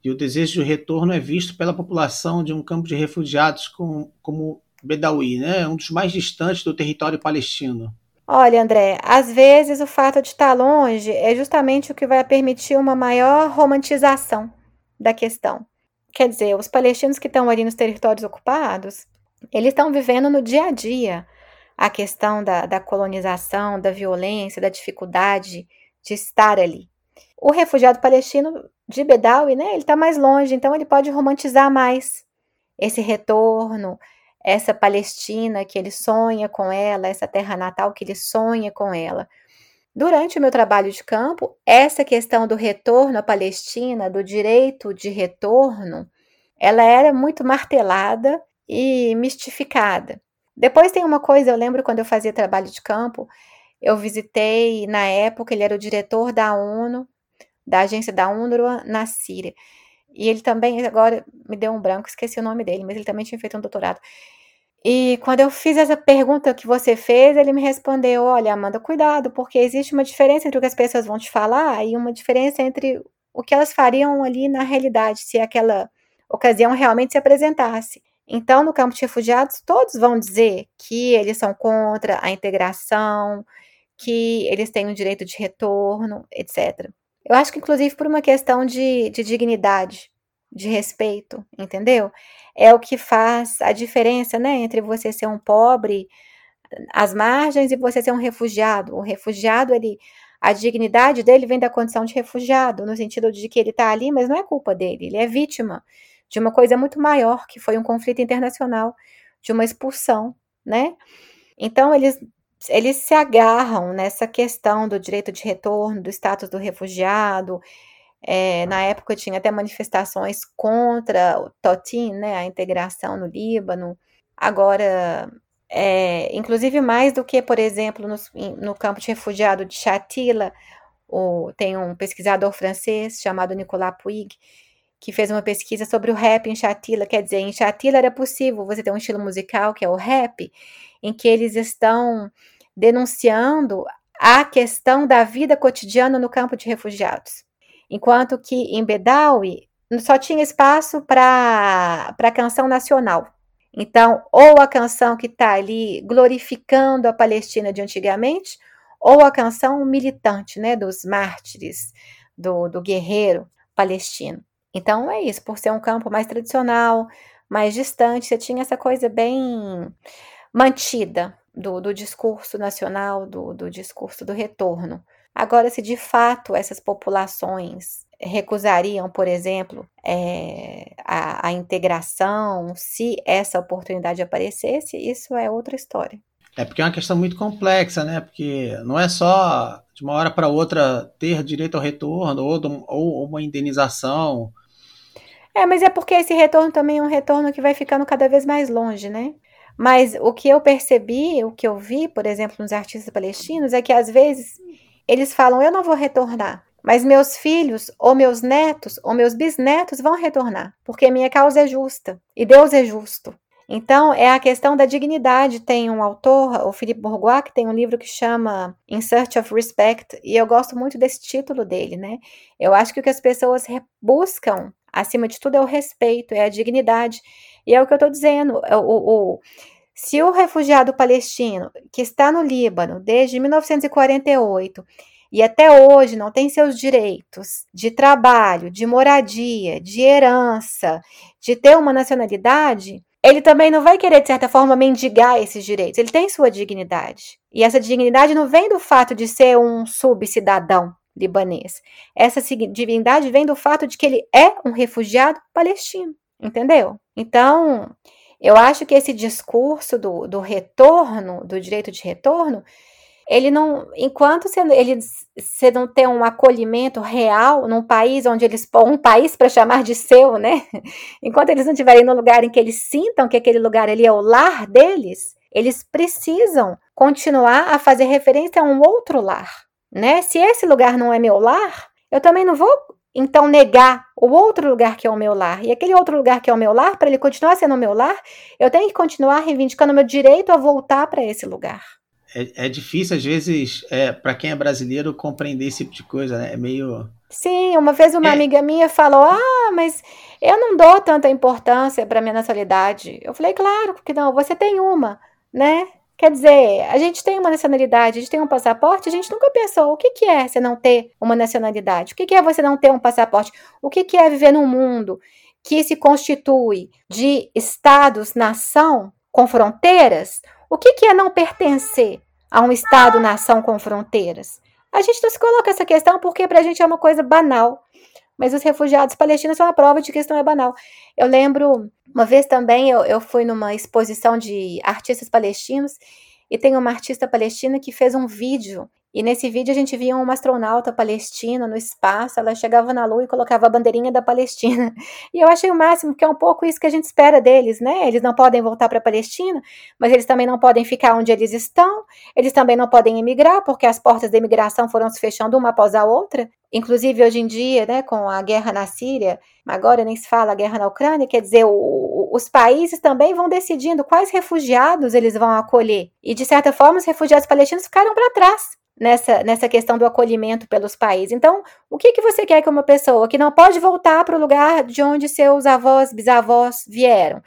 e o desejo de retorno é visto pela população de um campo de refugiados com, como Bedawi, né? um dos mais distantes do território palestino? Olha, André, às vezes o fato de estar longe é justamente o que vai permitir uma maior romantização da questão. Quer dizer, os palestinos que estão ali nos territórios ocupados, eles estão vivendo no dia a dia a questão da, da colonização, da violência, da dificuldade de estar ali. O refugiado palestino de Bedawi, né, ele está mais longe, então ele pode romantizar mais esse retorno, essa Palestina que ele sonha com ela, essa terra natal que ele sonha com ela. Durante o meu trabalho de campo, essa questão do retorno à Palestina, do direito de retorno, ela era muito martelada e mistificada. Depois tem uma coisa, eu lembro quando eu fazia trabalho de campo, eu visitei, na época, ele era o diretor da ONU, da agência da UNRWA na Síria. E ele também, agora me deu um branco, esqueci o nome dele, mas ele também tinha feito um doutorado. E quando eu fiz essa pergunta que você fez, ele me respondeu: Olha, Amanda, cuidado, porque existe uma diferença entre o que as pessoas vão te falar e uma diferença entre o que elas fariam ali na realidade, se aquela ocasião realmente se apresentasse. Então, no campo de refugiados, todos vão dizer que eles são contra a integração, que eles têm o direito de retorno, etc. Eu acho que, inclusive, por uma questão de, de dignidade, de respeito, entendeu? É o que faz a diferença, né, entre você ser um pobre às margens e você ser um refugiado. O refugiado, ele, a dignidade dele vem da condição de refugiado, no sentido de que ele está ali, mas não é culpa dele, ele é vítima de uma coisa muito maior, que foi um conflito internacional, de uma expulsão, né? Então, eles eles se agarram nessa questão do direito de retorno, do status do refugiado, É, na época tinha até manifestações contra o Totin, né, a integração no Líbano. Agora, é, inclusive mais do que, por exemplo, no, no campo de refugiado de Chatila, o, tem um pesquisador francês chamado Nicolas Puig, que fez uma pesquisa sobre o rap em Chatila. Quer dizer, em Chatila era possível você ter um estilo musical que é o rap, em que eles estão denunciando a questão da vida cotidiana no campo de refugiados. Enquanto que em Bedawi só tinha espaço para a canção nacional. Então, ou a canção que está ali glorificando a Palestina de antigamente, ou a canção militante, né, dos mártires, do, do guerreiro palestino. Então é isso, por ser um campo mais tradicional, mais distante, você tinha essa coisa bem mantida do, do discurso nacional, do, do discurso do retorno. Agora, se de fato essas populações recusariam, por exemplo, é, a, a, integração, se essa oportunidade aparecesse, isso é outra história. É porque é uma questão muito complexa, né? Porque não é só de uma hora para outra ter direito ao retorno ou, ou uma indenização. É, mas é porque esse retorno também é um retorno que vai ficando cada vez mais longe, né? Mas o que eu percebi, o que eu vi, por exemplo, nos artistas palestinos, é que às vezes eles falam: eu não vou retornar, mas meus filhos, ou meus netos, ou meus bisnetos vão retornar, porque minha causa é justa e Deus é justo. Então, é a questão da dignidade. Tem um autor, o Philippe Bourgois, que tem um livro que chama In Search of Respect, e eu gosto muito desse título dele, né? Eu acho que o que as pessoas buscam, acima de tudo, é o respeito, é a dignidade. E é o que eu estou dizendo. É o, o, se o refugiado palestino, que está no Líbano desde 1948, e até hoje não tem seus direitos de trabalho, de moradia, de herança, de ter uma nacionalidade, ele também não vai querer, de certa forma, mendigar esses direitos. Ele tem sua dignidade. E essa dignidade não vem do fato de ser um subcidadão libanês. Essa dignidade vem do fato de que ele é um refugiado palestino. Entendeu? Então, eu acho que esse discurso do, do retorno, do direito de retorno, ele não, enquanto você, ele, você não tem um acolhimento real num país onde eles, um país para chamar de seu, né? (laughs) Enquanto eles não estiverem no lugar em que eles sintam que aquele lugar ali é o lar deles, eles precisam continuar a fazer referência a um outro lar, né? Se esse lugar não é meu lar, eu também não vou então negar o outro lugar que é o meu lar. E aquele outro lugar que é o meu lar, para ele continuar sendo o meu lar, eu tenho que continuar reivindicando o meu direito a voltar para esse lugar é, é difícil, às vezes, é, para quem é brasileiro, compreender esse tipo de coisa, né? É meio. Sim, uma vez uma é. amiga minha falou: Ah, mas eu não dou tanta importância para minha nacionalidade. Eu falei: Claro que não, você tem uma, né? Quer dizer, a gente tem uma nacionalidade, a gente tem um passaporte, a gente nunca pensou o que, que é você não ter uma nacionalidade, o que, que é você não ter um passaporte, o que, que é viver num mundo que se constitui de estados-nação com fronteiras, o que, que é não pertencer a um Estado-nação com fronteiras? A gente não se coloca essa questão porque para a gente é uma coisa banal. Mas os refugiados palestinos são a prova de que isso não é banal. Eu lembro, uma vez também, eu, eu fui numa exposição de artistas palestinos e tem uma artista palestina que fez um vídeo e nesse vídeo a gente via uma astronauta palestina no espaço, ela chegava na lua e colocava a bandeirinha da Palestina. (laughs) E eu achei o máximo, porque é um pouco isso que a gente espera deles, né? Eles não podem voltar para a Palestina, mas eles também não podem ficar onde eles estão, eles também não podem emigrar, porque as portas da imigração foram se fechando uma após a outra. Inclusive, hoje em dia, né, com a guerra na Síria, agora nem se fala a guerra na Ucrânia, quer dizer, o, os países também vão decidindo quais refugiados eles vão acolher. E, de certa forma, os refugiados palestinos ficaram para trás nessa, nessa questão do acolhimento pelos países. Então, o que, que você quer que uma pessoa que não pode voltar para o lugar de onde seus avós, bisavós vieram?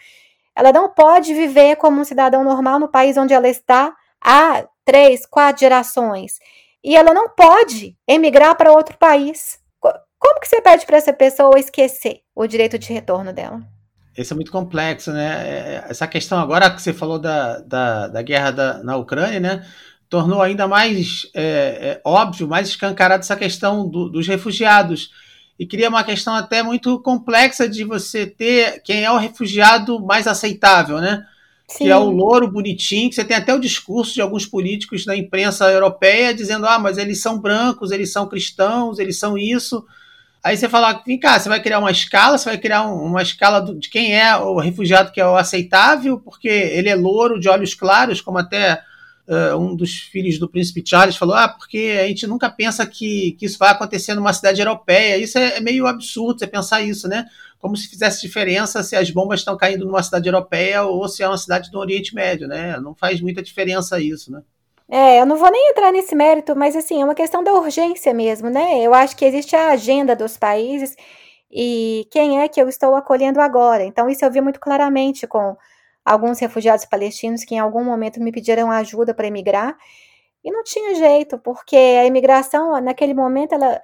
Ela não pode viver como um cidadão normal no país onde ela está há três, quatro gerações. E ela não pode emigrar para outro país. Como que você pede para essa pessoa esquecer o direito de retorno dela? Isso é muito complexo, né? É, essa questão agora que você falou da, da, da guerra da, na Ucrânia, né? Tornou ainda mais é, é, óbvio, mais escancarado essa questão do, dos refugiados. E cria uma questão até muito complexa de você ter quem é o refugiado mais aceitável, né? Sim. Que é o louro bonitinho, que você tem até o discurso de alguns políticos da imprensa europeia dizendo: ah, mas eles são brancos, eles são cristãos, eles são isso. Aí você fala, vem cá, você vai criar uma escala, você vai criar um, uma escala do, de quem é o refugiado que é o aceitável, porque ele é louro, de olhos claros, como até uh, um dos filhos do príncipe Charles falou, ah, porque a gente nunca pensa que, que isso vai acontecer numa cidade europeia. Isso é, é meio absurdo você pensar isso, né? Como se fizesse diferença se as bombas estão caindo numa cidade europeia ou se é uma cidade do Oriente Médio, né? Não faz muita diferença isso, né? É, eu não vou nem entrar nesse mérito, mas assim, é uma questão da urgência mesmo, né? Eu acho que existe a agenda dos países e quem é que eu estou acolhendo agora. Então, isso eu vi muito claramente com alguns refugiados palestinos que em algum momento me pediram ajuda para emigrar e não tinha jeito, porque a imigração, naquele momento, ela,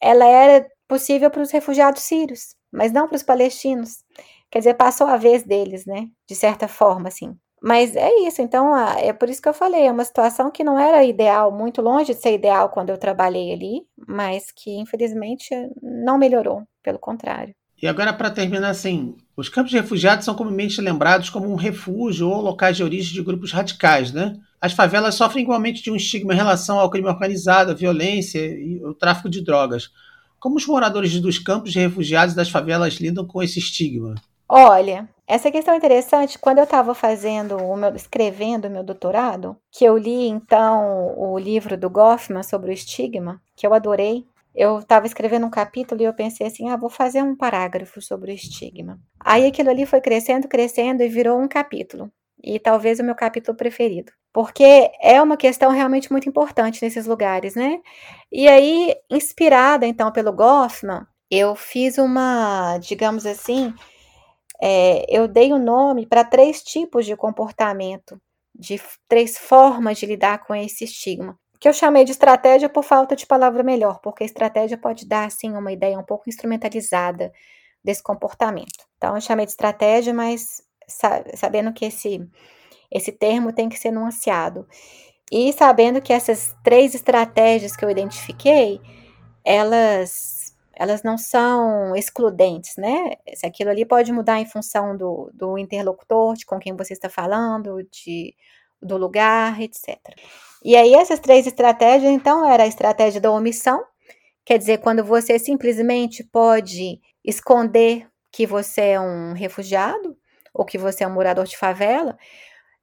ela era possível para os refugiados sírios, mas não para os palestinos. Quer dizer, passou a vez deles, né? De certa forma, assim. Mas é isso, então é por isso que eu falei, é uma situação que não era ideal, muito longe de ser ideal quando eu trabalhei ali, mas que infelizmente não melhorou, pelo contrário. E agora, para terminar, assim, os campos de refugiados são comumente lembrados como um refúgio ou locais de origem de grupos radicais, né? As favelas sofrem igualmente de um estigma em relação ao crime organizado, a violência e o tráfico de drogas. Como os moradores dos campos de refugiados das favelas lidam com esse estigma? Olha, essa questão é interessante. Quando eu estava fazendo o meu, escrevendo o meu doutorado, que eu li então o livro do Goffman sobre o estigma, que eu adorei. Eu estava escrevendo um capítulo e eu pensei assim, ah, vou fazer um parágrafo sobre o estigma. Aí aquilo ali foi crescendo, crescendo e virou um capítulo. E talvez o meu capítulo preferido. Porque é uma questão realmente muito importante nesses lugares, né? E aí, inspirada então pelo Goffman, eu fiz uma, digamos assim, é, eu dei o um nome para três tipos de comportamento, de três formas de lidar com esse estigma, que eu chamei de estratégia por falta de palavra melhor, porque estratégia pode dar assim uma ideia um pouco instrumentalizada desse comportamento. Então eu chamei de estratégia, mas sabendo que esse esse termo tem que ser nuanceado. E sabendo que essas três estratégias que eu identifiquei, elas elas não são excludentes, né? Se aquilo ali pode mudar em função do, do interlocutor, de com quem você está falando, de, do lugar, etc. E aí, essas três estratégias, então, era a estratégia da omissão, quer dizer, quando você simplesmente pode esconder que você é um refugiado ou que você é um morador de favela.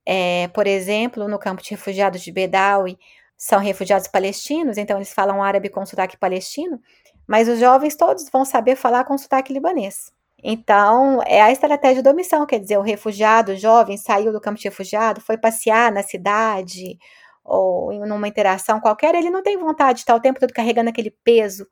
É, por exemplo, no campo de refugiados de Bedawi, são refugiados palestinos, então eles falam árabe com sotaque palestino mas os jovens todos vão saber falar com sotaque libanês. Então, é a estratégia da omissão, quer dizer, o refugiado, o jovem, saiu do campo de refugiado, foi passear na cidade ou em uma interação qualquer, ele não tem vontade de estar o tempo todo carregando aquele peso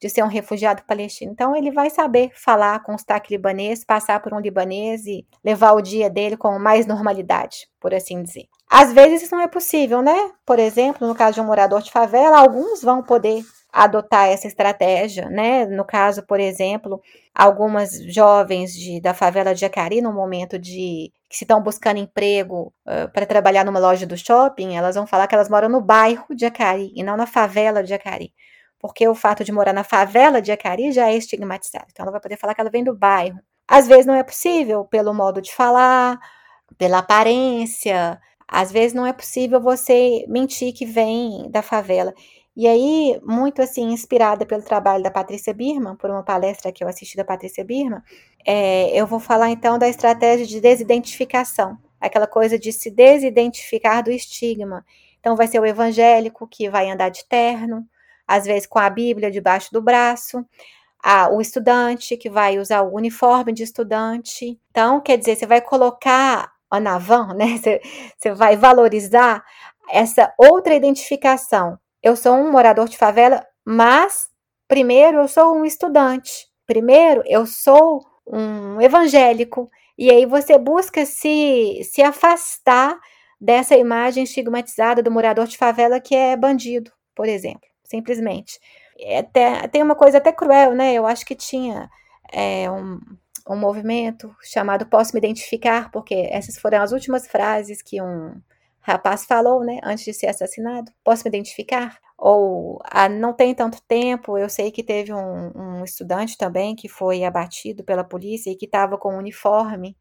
de ser um refugiado palestino. Então, ele vai saber falar com sotaque libanês, passar por um libanês e levar o dia dele com mais normalidade, por assim dizer. Às vezes isso não é possível, né? Por exemplo, no caso de um morador de favela, alguns vão poder adotar essa estratégia, né? No caso, por exemplo, algumas jovens de, da favela de Jacari, no momento de que se estão buscando emprego uh, para trabalhar numa loja do shopping, elas vão falar que elas moram no bairro de Jacari e não na favela de Jacari. Porque o fato de morar na favela de Jacari já é estigmatizado. Então ela vai poder falar que ela vem do bairro. Às vezes não é possível pelo modo de falar, pela aparência. Às vezes não é possível você mentir que vem da favela. E aí, muito assim, inspirada pelo trabalho da Patrícia Birman, por uma palestra que eu assisti da Patrícia Birman, é, eu vou falar então da estratégia de desidentificação, aquela coisa de se desidentificar do estigma. Então, vai ser o evangélico que vai andar de terno, às vezes com a Bíblia debaixo do braço, a, o estudante que vai usar o uniforme de estudante. Então, quer dizer, você vai colocar a Navan, (laughs) né? Você, você vai valorizar essa outra identificação eu sou um morador de favela, mas primeiro eu sou um estudante. Primeiro eu sou um evangélico. E aí você busca se, se afastar dessa imagem estigmatizada do morador de favela que é bandido, por exemplo, simplesmente. É até, tem uma coisa até cruel, né? Eu acho que tinha é, um, um movimento chamado Posso Me Identificar, porque essas foram as últimas frases que um rapaz falou, né, antes de ser assassinado. Posso me identificar? Ou ah, não tem tanto tempo, eu sei que teve um, um estudante também que foi abatido pela polícia e que estava com um uniforme,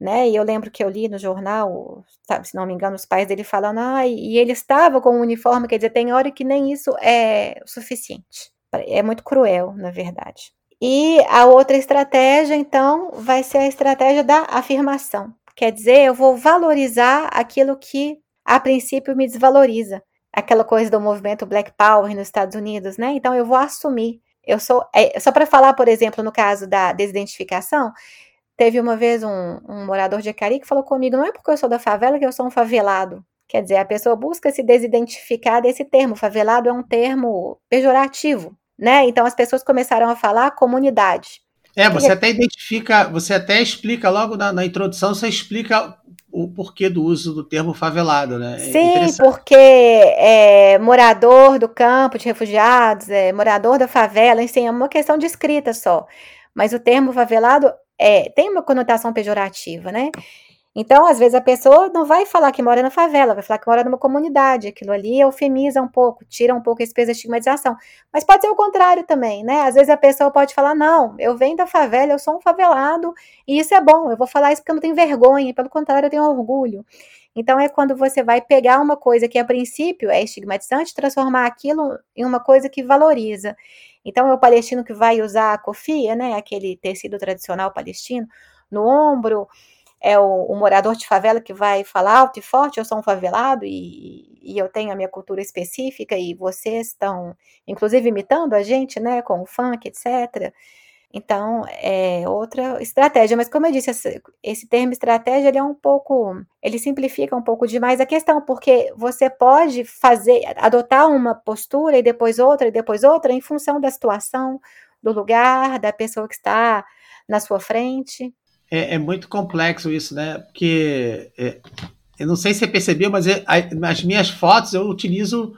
né? E eu lembro que eu li no jornal, se não me engano, os pais dele falando, ah, e ele estava com um uniforme, quer dizer, tem hora que nem isso é o suficiente. É muito cruel, na verdade. E a outra estratégia, então, vai ser a estratégia da afirmação. Quer dizer, eu vou valorizar aquilo que a princípio me desvaloriza. Aquela coisa do movimento Black Power nos Estados Unidos, né? Então eu vou assumir. Eu sou. É, só para falar, por exemplo, no caso da desidentificação, teve uma vez um, um morador de Acari que falou comigo: não é porque eu sou da favela que eu sou um favelado. Quer dizer, a pessoa busca se desidentificar desse termo. Favelado é um termo pejorativo, né? Então as pessoas começaram a falar comunidade. É, você até identifica, você até explica logo na, na introdução, você explica o porquê do uso do termo favelado, né? É Sim, porque é, morador do campo de refugiados, é, morador da favela, enfim, é uma questão de escrita só. Mas o termo favelado é, tem uma conotação pejorativa, né? Então, às vezes, a pessoa não vai falar que mora na favela, vai falar que mora numa comunidade. Aquilo ali eufemiza um pouco, tira um pouco esse peso da estigmatização. Mas pode ser o contrário também, né? Às vezes a pessoa pode falar: não, eu venho da favela, eu sou um favelado, e isso é bom, eu vou falar isso porque eu não tenho vergonha, pelo contrário, eu tenho orgulho. Então, é quando você vai pegar uma coisa que a princípio é estigmatizante, transformar aquilo em uma coisa que valoriza. Então, é o palestino que vai usar a cofia, né? Aquele tecido tradicional palestino, no ombro é o, o, morador de favela que vai falar alto e forte, eu sou um favelado e, e, eu tenho a minha cultura específica e vocês estão, inclusive, imitando a gente, né, com o funk, etc. Então, é outra estratégia. Mas, como eu disse, esse, esse termo estratégia, ele é um pouco, ele simplifica um pouco demais a questão, porque você pode fazer, adotar uma postura e depois outra e depois outra em função da situação, do lugar, da pessoa que está na sua frente é, é muito complexo isso, né? Porque é, eu não sei se você percebeu, mas é, as minhas fotos eu utilizo.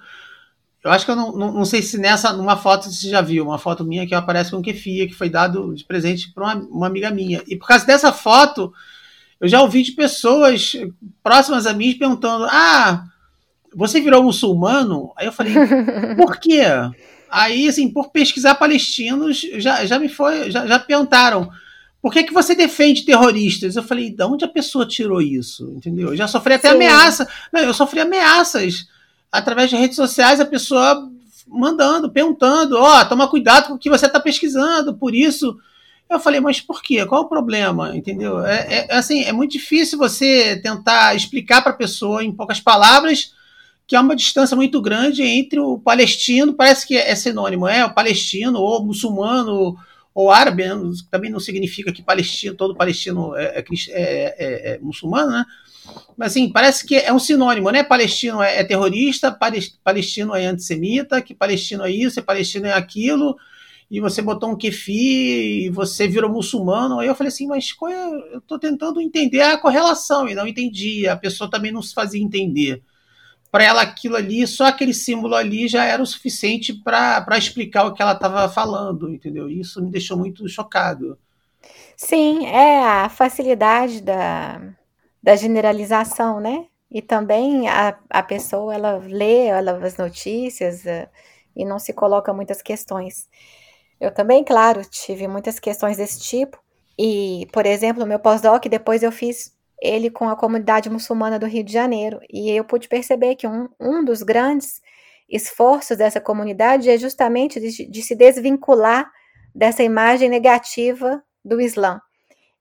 Eu acho que eu não, não, não, sei se nessa, numa foto você já viu, uma foto minha que aparece com kefir, que foi dado de presente para uma, uma, amiga minha. E por causa dessa foto, eu já ouvi de pessoas próximas a mim perguntando: Ah, você virou muçulmano? Aí eu falei: (laughs) Por quê? Aí, assim, por pesquisar palestinos, já, já me foi, já, já perguntaram por que, que você defende terroristas? Eu falei, de onde a pessoa tirou isso? Entendeu? Eu já sofri até Sim. ameaça. Não, eu sofri ameaças através de redes sociais, a pessoa mandando, perguntando, ó, oh, toma cuidado com o que você está pesquisando, por isso. Eu falei, mas por quê? Qual o problema? Entendeu? É, é, é assim, é muito difícil você tentar explicar para a pessoa em poucas palavras que há uma distância muito grande entre o palestino, parece que é sinônimo, é o palestino ou muçulmano ou árabe, né? também não significa que palestino, todo palestino é, é, é, é, muçulmano, né? Mas assim, parece que é um sinônimo, né? Palestino é, terrorista, palestino é antissemita, que palestino é isso, palestino é aquilo, e você botou um kefi e você virou muçulmano. Aí eu falei assim, mas qual é? eu estou tentando entender a correlação e não entendi. A pessoa também não se fazia entender para ela aquilo ali, só aquele símbolo ali já era o suficiente para explicar o que ela estava falando, entendeu? Isso me deixou muito chocado. Sim, é a facilidade da, da generalização, né? E também a, a pessoa, ela lê ela, as notícias uh, e não se coloca muitas questões. Eu também, claro, tive muitas questões desse tipo. E, por exemplo, meu pós-doc, depois eu fiz ele com a comunidade muçulmana do Rio de Janeiro. E eu pude perceber que um, um dos grandes esforços dessa comunidade é justamente de, de se desvincular dessa imagem negativa do Islã.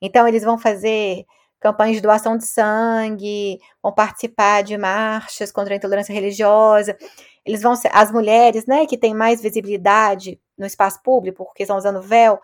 Então, eles vão fazer campanhas de doação de sangue, vão participar de marchas contra a intolerância religiosa. Eles vão ser, as mulheres, né, que têm mais visibilidade no espaço público, porque estão usando véu,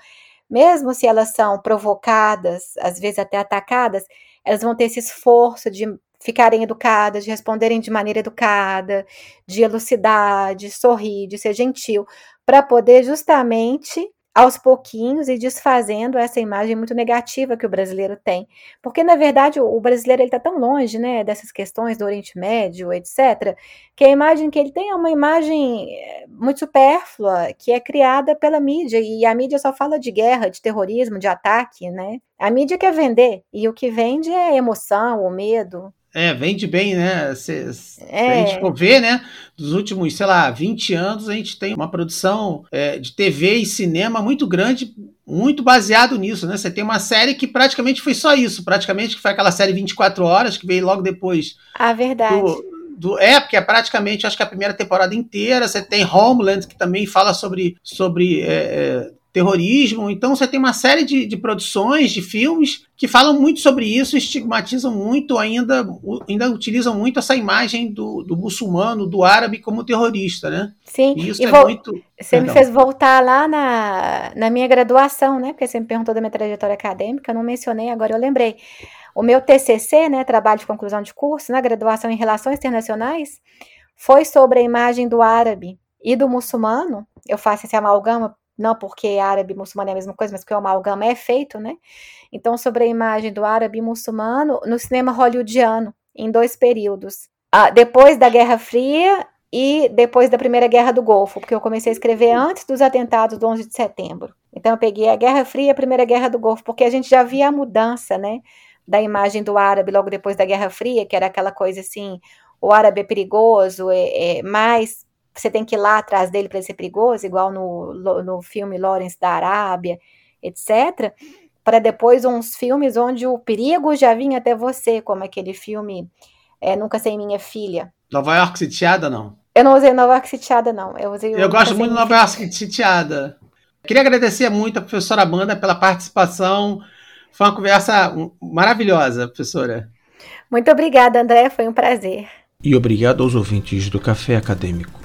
mesmo se elas são provocadas, às vezes até atacadas, elas vão ter esse esforço de ficarem educadas, de responderem de maneira educada, de elucidar, de sorrir, de ser gentil, para poder justamente aos pouquinhos e desfazendo essa imagem muito negativa que o brasileiro tem. Porque, na verdade, o, brasileiro está tão longe né, dessas questões do Oriente Médio, etc., que a imagem que ele tem é uma imagem eh, muito supérflua, que é criada pela mídia, e a mídia só fala de guerra, de terrorismo, de ataque, né? A mídia quer vender, e o que vende é emoção, o medo. É, vende bem, né? Se, se é. a gente for ver, né? Dos últimos, sei lá, 20 anos, a gente tem uma produção é, de TV e cinema muito grande, muito baseado nisso, né? Você tem uma série que praticamente foi só isso, praticamente que foi aquela série 24 horas, que veio logo depois a verdade. Do, do. É, porque é praticamente, acho que a primeira temporada inteira. Você tem Homeland, que também fala sobre, sobre é, é, terrorismo. Então você tem uma série de, de, produções, de filmes, que falam muito sobre isso, estigmatizam muito, ainda, ainda utilizam muito essa imagem do, do muçulmano, do árabe como terrorista, né? Sim, e isso e é vou, muito. Você Perdão. me fez voltar lá na, na minha graduação, né? Porque você me perguntou da minha trajetória acadêmica, eu não mencionei, agora eu lembrei. O meu TCC, né, trabalho de conclusão de curso, na graduação em Relações Internacionais, foi sobre a imagem do árabe e do muçulmano. Eu faço esse amalgama, não porque árabe e muçulmano é a mesma coisa, mas porque o amalgama é feito, né? Então, sobre a imagem do árabe e muçulmano no cinema hollywoodiano, em dois períodos. Ah, depois da Guerra Fria e depois da Primeira Guerra do Golfo, porque eu comecei a escrever antes dos atentados do 11 de setembro. Então, eu peguei a Guerra Fria e a Primeira Guerra do Golfo, porque a gente já via a mudança, né? da imagem do árabe logo depois da Guerra Fria, que era aquela coisa assim, o árabe é perigoso, é, é mais você tem que ir lá atrás dele para ele ser perigoso, igual no, no filme Lawrence da Arábia, etc. Para depois uns filmes onde o perigo já vinha até você, como aquele filme é, Nunca Sem Minha Filha. Nova York Sitiada, não? Eu não usei Nova York Sitiada, não. Eu, usei Eu gosto muito de Nova York Sitiada. Queria agradecer muito a professora Amanda pela participação foi uma conversa maravilhosa, professora. Muito obrigada, André. Foi um prazer. E obrigado aos ouvintes do Café Acadêmico.